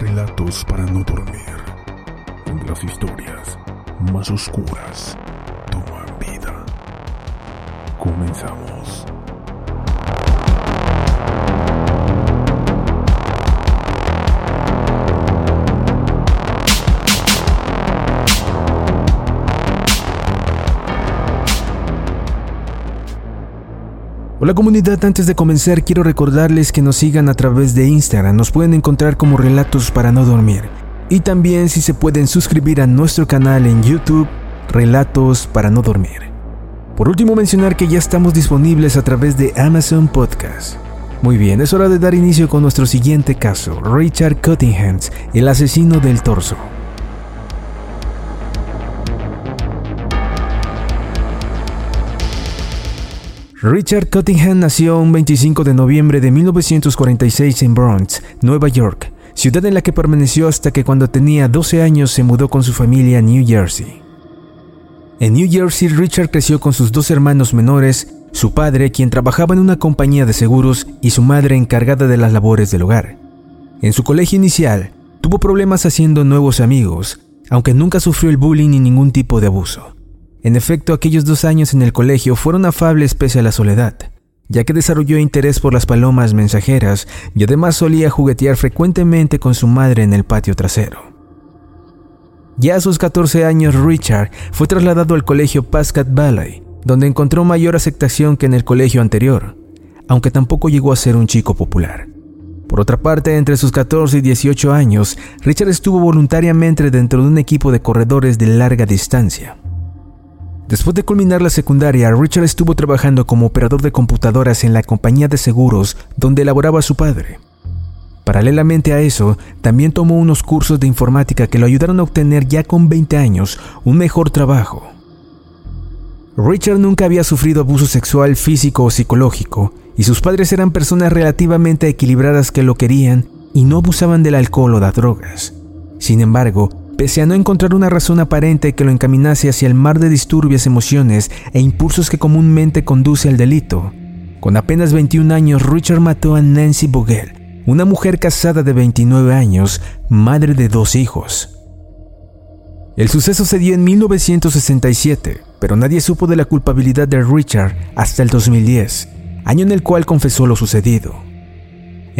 Relatos para no dormir, las historias más oscuras toman vida. Comenzamos. Hola comunidad, antes de comenzar quiero recordarles que nos sigan a través de Instagram, nos pueden encontrar como Relatos para no dormir. Y también si se pueden suscribir a nuestro canal en YouTube, Relatos para no dormir. Por último mencionar que ya estamos disponibles a través de Amazon Podcast. Muy bien, es hora de dar inicio con nuestro siguiente caso, Richard Cottingham, el asesino del torso. Richard Cottingham nació un 25 de noviembre de 1946 en Bronx, Nueva York, ciudad en la que permaneció hasta que cuando tenía 12 años se mudó con su familia a New Jersey. En New Jersey, Richard creció con sus dos hermanos menores, su padre, quien trabajaba en una compañía de seguros, y su madre encargada de las labores del hogar. En su colegio inicial, tuvo problemas haciendo nuevos amigos, aunque nunca sufrió el bullying ni ningún tipo de abuso. En efecto, aquellos dos años en el colegio fueron afables pese a la soledad, ya que desarrolló interés por las palomas mensajeras y además solía juguetear frecuentemente con su madre en el patio trasero. Ya a sus 14 años, Richard fue trasladado al colegio Pascat Valley, donde encontró mayor aceptación que en el colegio anterior, aunque tampoco llegó a ser un chico popular. Por otra parte, entre sus 14 y 18 años, Richard estuvo voluntariamente dentro de un equipo de corredores de larga distancia. Después de culminar la secundaria, Richard estuvo trabajando como operador de computadoras en la compañía de seguros donde elaboraba su padre. Paralelamente a eso, también tomó unos cursos de informática que lo ayudaron a obtener ya con 20 años un mejor trabajo. Richard nunca había sufrido abuso sexual físico o psicológico, y sus padres eran personas relativamente equilibradas que lo querían y no abusaban del alcohol o de drogas. Sin embargo, pese a no encontrar una razón aparente que lo encaminase hacia el mar de disturbias emociones e impulsos que comúnmente conduce al delito. Con apenas 21 años, Richard mató a Nancy Vogel, una mujer casada de 29 años, madre de dos hijos. El suceso se dio en 1967, pero nadie supo de la culpabilidad de Richard hasta el 2010, año en el cual confesó lo sucedido.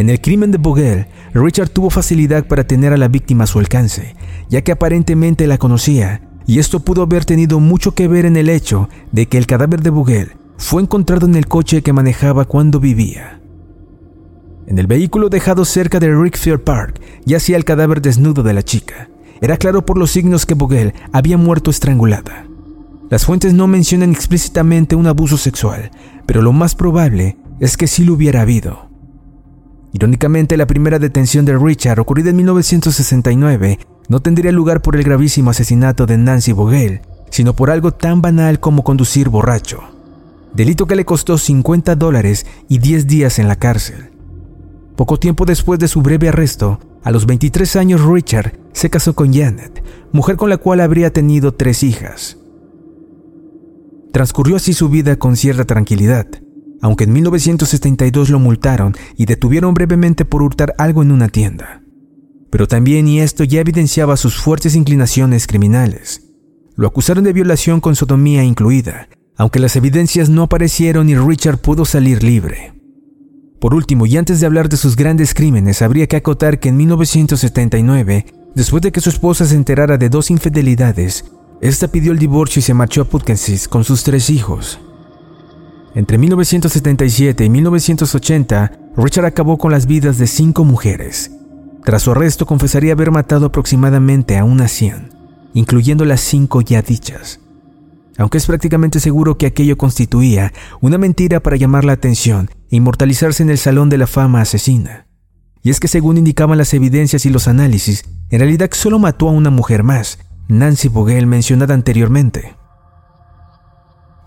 En el crimen de Vogel, Richard tuvo facilidad para tener a la víctima a su alcance, ya que aparentemente la conocía, y esto pudo haber tenido mucho que ver en el hecho de que el cadáver de Vogel fue encontrado en el coche que manejaba cuando vivía. En el vehículo dejado cerca de Rickfield Park yacía el cadáver desnudo de la chica. Era claro por los signos que Vogel había muerto estrangulada. Las fuentes no mencionan explícitamente un abuso sexual, pero lo más probable es que sí lo hubiera habido. Irónicamente, la primera detención de Richard, ocurrida en 1969, no tendría lugar por el gravísimo asesinato de Nancy Vogel, sino por algo tan banal como conducir borracho. Delito que le costó 50 dólares y 10 días en la cárcel. Poco tiempo después de su breve arresto, a los 23 años Richard se casó con Janet, mujer con la cual habría tenido tres hijas. Transcurrió así su vida con cierta tranquilidad, aunque en 1972 lo multaron y detuvieron brevemente por hurtar algo en una tienda. Pero también y esto ya evidenciaba sus fuertes inclinaciones criminales. Lo acusaron de violación con sodomía incluida, aunque las evidencias no aparecieron y Richard pudo salir libre. Por último, y antes de hablar de sus grandes crímenes, habría que acotar que en 1979, después de que su esposa se enterara de dos infidelidades, esta pidió el divorcio y se marchó a Putkensis con sus tres hijos. Entre 1977 y 1980, Richard acabó con las vidas de cinco mujeres. Tras su arresto, confesaría haber matado aproximadamente a unas 100, incluyendo las cinco ya dichas. Aunque es prácticamente seguro que aquello constituía una mentira para llamar la atención e inmortalizarse en el Salón de la Fama asesina. Y es que según indicaban las evidencias y los análisis, en realidad solo mató a una mujer más, Nancy Vogel mencionada anteriormente.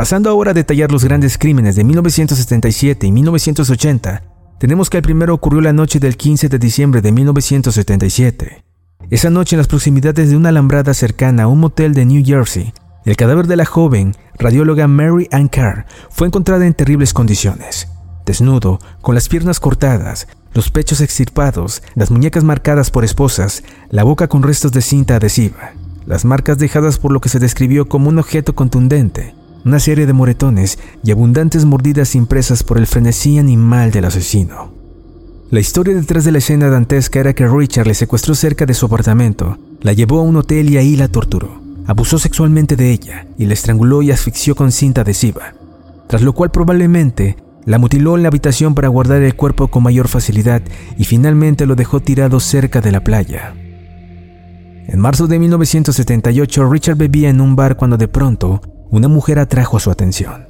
Pasando ahora a detallar los grandes crímenes de 1977 y 1980, tenemos que el primero ocurrió la noche del 15 de diciembre de 1977. Esa noche en las proximidades de una alambrada cercana a un motel de New Jersey, el cadáver de la joven radióloga Mary Ann Carr fue encontrada en terribles condiciones. Desnudo, con las piernas cortadas, los pechos extirpados, las muñecas marcadas por esposas, la boca con restos de cinta adhesiva, las marcas dejadas por lo que se describió como un objeto contundente, una serie de moretones y abundantes mordidas impresas por el frenesí animal del asesino. La historia detrás de la escena dantesca era que Richard le secuestró cerca de su apartamento, la llevó a un hotel y ahí la torturó. Abusó sexualmente de ella y la estranguló y asfixió con cinta adhesiva, tras lo cual probablemente la mutiló en la habitación para guardar el cuerpo con mayor facilidad y finalmente lo dejó tirado cerca de la playa. En marzo de 1978, Richard bebía en un bar cuando de pronto una mujer atrajo su atención.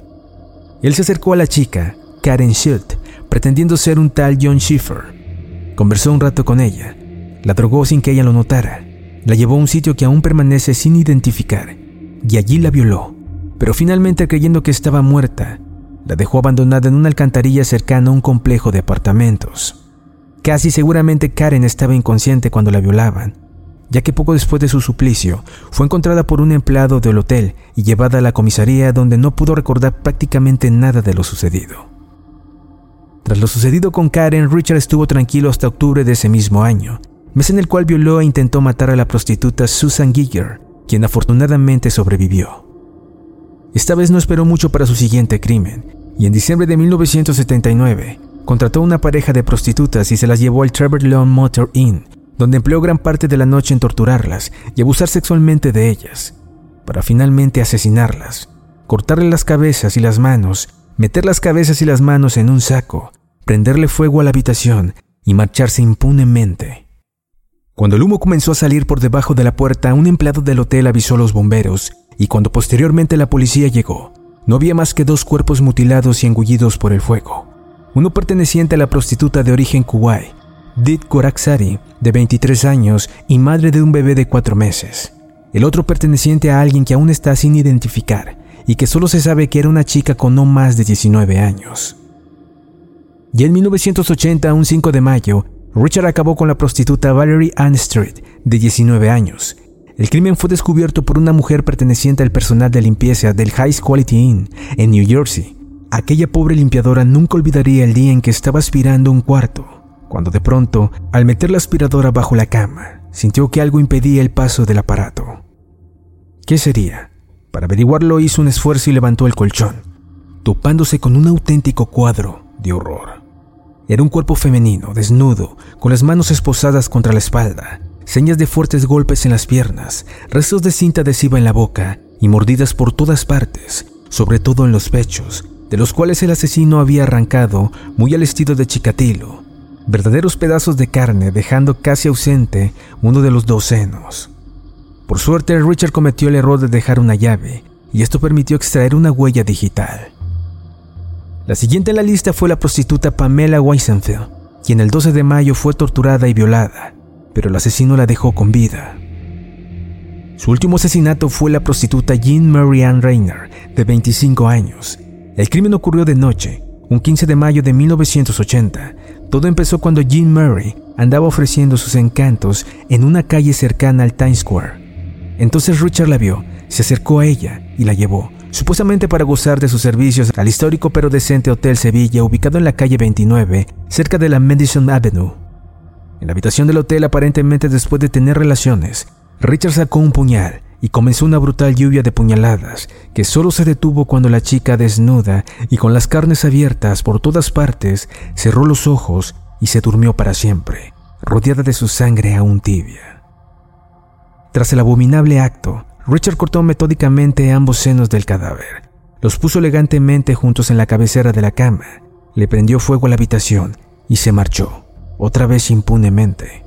Él se acercó a la chica, Karen Schilt, pretendiendo ser un tal John Schiffer. Conversó un rato con ella, la drogó sin que ella lo notara, la llevó a un sitio que aún permanece sin identificar y allí la violó, pero finalmente creyendo que estaba muerta, la dejó abandonada en una alcantarilla cercana a un complejo de apartamentos. Casi seguramente Karen estaba inconsciente cuando la violaban, ya que poco después de su suplicio fue encontrada por un empleado del hotel y llevada a la comisaría donde no pudo recordar prácticamente nada de lo sucedido. Tras lo sucedido con Karen, Richard estuvo tranquilo hasta octubre de ese mismo año, mes en el cual violó e intentó matar a la prostituta Susan Giger, quien afortunadamente sobrevivió. Esta vez no esperó mucho para su siguiente crimen, y en diciembre de 1979 contrató una pareja de prostitutas y se las llevó al Trevor Lawn Motor Inn, donde empleó gran parte de la noche en torturarlas y abusar sexualmente de ellas, para finalmente asesinarlas, cortarle las cabezas y las manos, meter las cabezas y las manos en un saco, prenderle fuego a la habitación y marcharse impunemente. Cuando el humo comenzó a salir por debajo de la puerta, un empleado del hotel avisó a los bomberos y cuando posteriormente la policía llegó, no había más que dos cuerpos mutilados y engullidos por el fuego. Uno perteneciente a la prostituta de origen kuwait Dit Goraksari, de 23 años y madre de un bebé de 4 meses. El otro perteneciente a alguien que aún está sin identificar y que solo se sabe que era una chica con no más de 19 años. Y en 1980, un 5 de mayo, Richard acabó con la prostituta Valerie Ann Street, de 19 años. El crimen fue descubierto por una mujer perteneciente al personal de limpieza del High Quality Inn en New Jersey. Aquella pobre limpiadora nunca olvidaría el día en que estaba aspirando un cuarto cuando de pronto, al meter la aspiradora bajo la cama, sintió que algo impedía el paso del aparato. ¿Qué sería? Para averiguarlo hizo un esfuerzo y levantó el colchón, topándose con un auténtico cuadro de horror. Era un cuerpo femenino, desnudo, con las manos esposadas contra la espalda, señas de fuertes golpes en las piernas, restos de cinta adhesiva en la boca y mordidas por todas partes, sobre todo en los pechos, de los cuales el asesino había arrancado, muy al estilo de Chikatilo, verdaderos pedazos de carne, dejando casi ausente uno de los dos senos. Por suerte, Richard cometió el error de dejar una llave, y esto permitió extraer una huella digital. La siguiente en la lista fue la prostituta Pamela Weisenfeld, quien el 12 de mayo fue torturada y violada, pero el asesino la dejó con vida. Su último asesinato fue la prostituta Jean Marianne Reiner, de 25 años. El crimen ocurrió de noche, un 15 de mayo de 1980, todo empezó cuando Jean Murray andaba ofreciendo sus encantos en una calle cercana al Times Square. Entonces Richard la vio, se acercó a ella y la llevó, supuestamente para gozar de sus servicios al histórico pero decente Hotel Sevilla ubicado en la calle 29, cerca de la Madison Avenue. En la habitación del hotel, aparentemente después de tener relaciones, Richard sacó un puñal y comenzó una brutal lluvia de puñaladas que solo se detuvo cuando la chica desnuda y con las carnes abiertas por todas partes cerró los ojos y se durmió para siempre, rodeada de su sangre aún tibia. Tras el abominable acto, Richard cortó metódicamente ambos senos del cadáver, los puso elegantemente juntos en la cabecera de la cama, le prendió fuego a la habitación y se marchó, otra vez impunemente.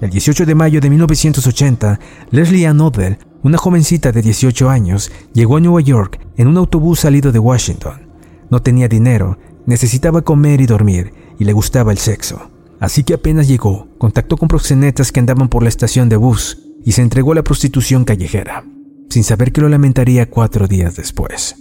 El 18 de mayo de 1980, Leslie Ann Odell, una jovencita de 18 años, llegó a Nueva York en un autobús salido de Washington. No tenía dinero, necesitaba comer y dormir, y le gustaba el sexo. Así que apenas llegó, contactó con proxenetas que andaban por la estación de bus y se entregó a la prostitución callejera, sin saber que lo lamentaría cuatro días después.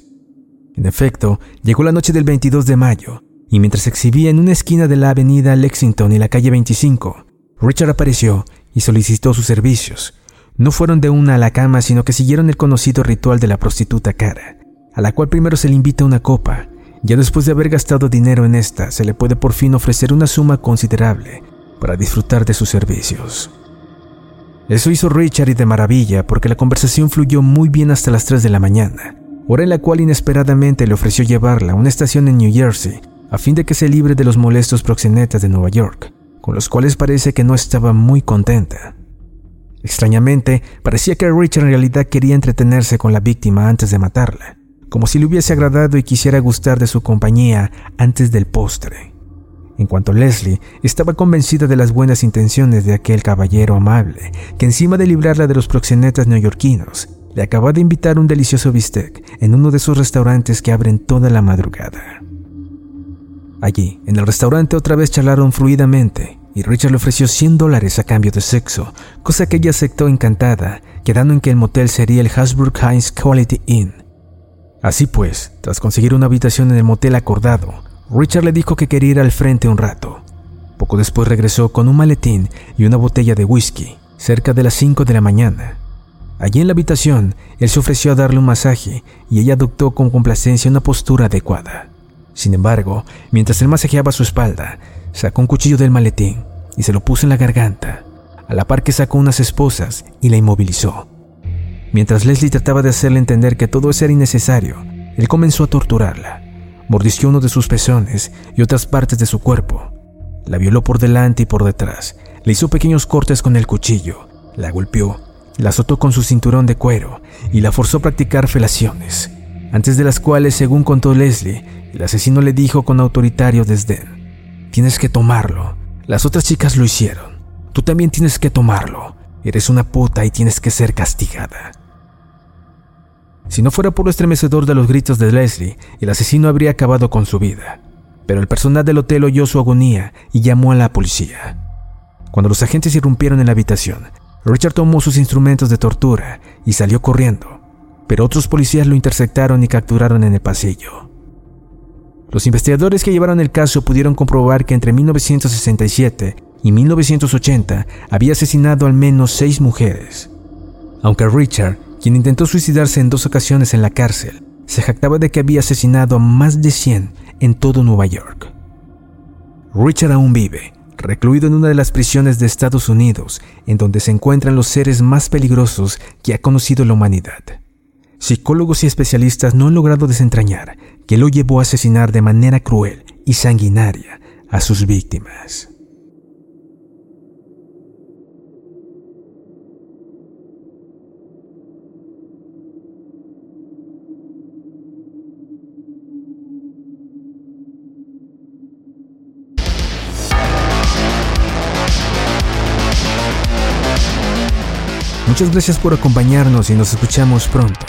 En efecto, llegó la noche del 22 de mayo, y mientras se exhibía en una esquina de la avenida Lexington y la calle 25, Richard apareció y solicitó sus servicios. No fueron de una a la cama, sino que siguieron el conocido ritual de la prostituta cara, a la cual primero se le invita una copa Ya después de haber gastado dinero en esta, se le puede por fin ofrecer una suma considerable para disfrutar de sus servicios. Eso hizo Richard y de maravilla porque la conversación fluyó muy bien hasta las 3 de la mañana, hora en la cual inesperadamente le ofreció llevarla a una estación en New Jersey a fin de que se libre de los molestos proxenetas de Nueva York, con los cuales parece que no estaba muy contenta. Extrañamente, parecía que Richard en realidad quería entretenerse con la víctima antes de matarla, como si le hubiese agradado y quisiera gustar de su compañía antes del postre. En cuanto Leslie, estaba convencida de las buenas intenciones de aquel caballero amable, que encima de librarla de los proxenetas neoyorquinos, le acababa de invitar un delicioso bistec en uno de esos restaurantes que abren toda la madrugada. Allí, en el restaurante otra vez charlaron fluidamente, y Richard le ofreció 100 dólares a cambio de sexo, cosa que ella aceptó encantada, quedando en que el motel sería el Hasbrook Hines Quality Inn. Así pues, tras conseguir una habitación en el motel acordado, Richard le dijo que quería ir al frente un rato. Poco después regresó con un maletín y una botella de whisky, cerca de las 5 de la mañana. Allí en la habitación, él se ofreció a darle un masaje y ella adoptó con complacencia una postura adecuada. Sin embargo, mientras él masajeaba su espalda, sacó un cuchillo del maletín y se lo puso en la garganta, a la par que sacó unas esposas y la inmovilizó. Mientras Leslie trataba de hacerle entender que todo eso era innecesario, él comenzó a torturarla. Mordisqueó uno de sus pezones y otras partes de su cuerpo. La violó por delante y por detrás. Le hizo pequeños cortes con el cuchillo. La golpeó. La azotó con su cinturón de cuero y la forzó a practicar felaciones. Antes de las cuales, según contó Leslie, el asesino le dijo con autoritario desdén: Tienes que tomarlo. Las otras chicas lo hicieron. Tú también tienes que tomarlo. Eres una puta y tienes que ser castigada. Si no fuera por lo estremecedor de los gritos de Leslie, el asesino habría acabado con su vida. Pero el personal del hotel oyó su agonía y llamó a la policía. Cuando los agentes irrumpieron en la habitación, Richard tomó sus instrumentos de tortura y salió corriendo, pero otros policías lo interceptaron y capturaron en el pasillo. Los investigadores que llevaron el caso pudieron comprobar que entre 1967 y 1980 había asesinado al menos seis mujeres. Aunque Richard quien intentó suicidarse en dos ocasiones en la cárcel, se jactaba de que había asesinado a más de 100 en todo Nueva York. Richard aún vive, recluido en una de las prisiones de Estados Unidos, en donde se encuentran los seres más peligrosos que ha conocido la humanidad. Psicólogos y especialistas no han logrado desentrañar que lo llevó a asesinar de manera cruel y sanguinaria a sus víctimas. Muchas gracias por acompañarnos y nos escuchamos pronto.